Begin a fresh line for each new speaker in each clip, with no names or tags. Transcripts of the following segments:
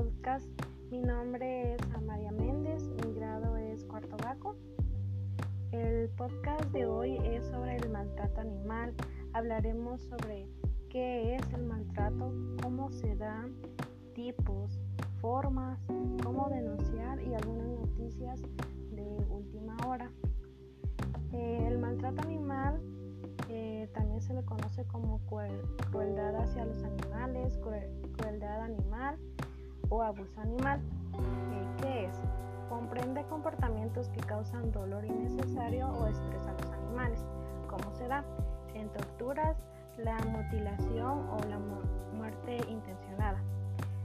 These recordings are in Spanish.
podcast. Mi nombre es Amalia Méndez, mi grado es cuarto vaco. El podcast de hoy es sobre el maltrato animal. Hablaremos sobre qué es el maltrato, cómo se da, tipos, formas, cómo denunciar y algunas noticias de última hora. Eh, el maltrato animal eh, también se le conoce como crueldad hacia los animales, crueldad animal o abuso animal. Eh, ¿Qué es? Comprende comportamientos que causan dolor innecesario o estrés a los animales. ¿Cómo se da? En torturas, la mutilación o la muerte intencionada.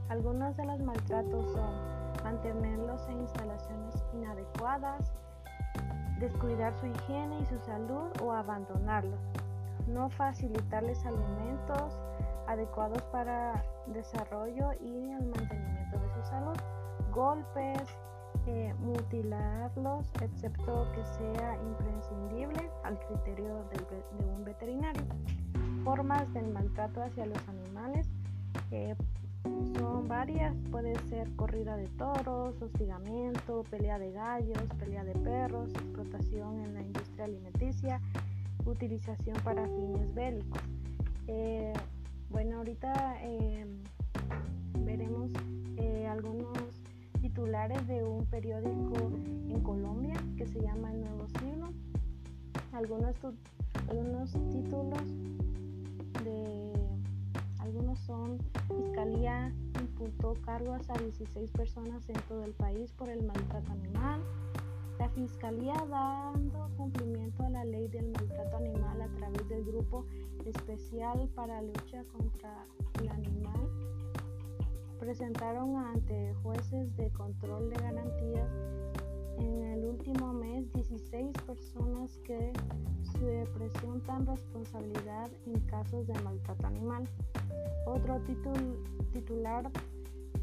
Algunos de los maltratos son mantenerlos en instalaciones inadecuadas, descuidar su higiene y su salud o abandonarlos, no facilitarles alimentos adecuados para desarrollo y el mantenimiento de su salud, golpes, eh, mutilarlos, excepto que sea imprescindible al criterio de un veterinario. Formas del maltrato hacia los animales son varias, puede ser corrida de toros, hostigamiento, pelea de gallos, pelea de perros, explotación en la industria alimenticia, utilización para fines bélicos. Eh, bueno, ahorita em, veremos eh, algunos titulares de un periódico en Colombia que se llama El Nuevo Siglo. Algunos, algunos títulos de algunos son Fiscalía imputó cargos a 16 personas en todo el país por el maltrato animal. Fiscalía dando cumplimiento a la ley del maltrato animal a través del Grupo Especial para Lucha contra el Animal presentaron ante jueces de control de garantías en el último mes 16 personas que se presentan responsabilidad en casos de maltrato animal. Otro titular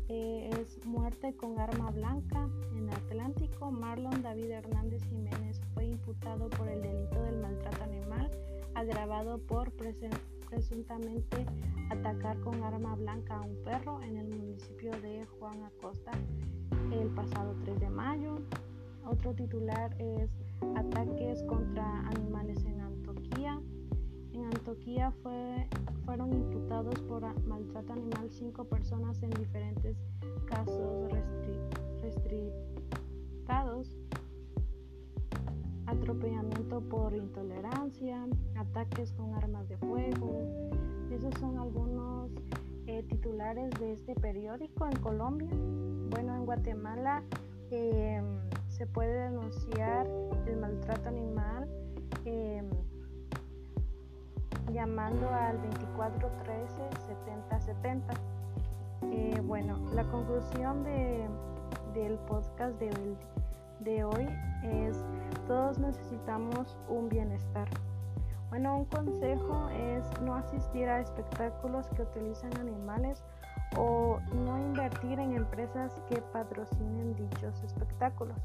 eh, es Muerte con arma blanca en Atlántico. Marlon David Hernández Jiménez fue imputado por el delito del maltrato animal agravado por presuntamente atacar con arma blanca a un perro en el municipio de Juan Acosta el pasado 3 de mayo. Otro titular es Ataques contra animales en. En Antoquía fue, fueron imputados por maltrato animal cinco personas en diferentes casos restrictados, atropellamiento por intolerancia, ataques con armas de fuego. Esos son algunos eh, titulares de este periódico en Colombia. Bueno, en Guatemala eh, se puede denunciar el maltrato animal em, llamando al 2413 7070. Eh, bueno, la conclusión de, del podcast de, de hoy es todos necesitamos un bienestar. Bueno, un consejo es no asistir a espectáculos que utilizan animales o no invertir en empresas que patrocinen dichos espectáculos.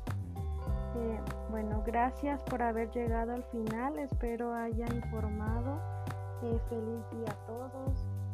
Eh, bueno, gracias por haber llegado al final. Espero haya informado. Feliz día a todos.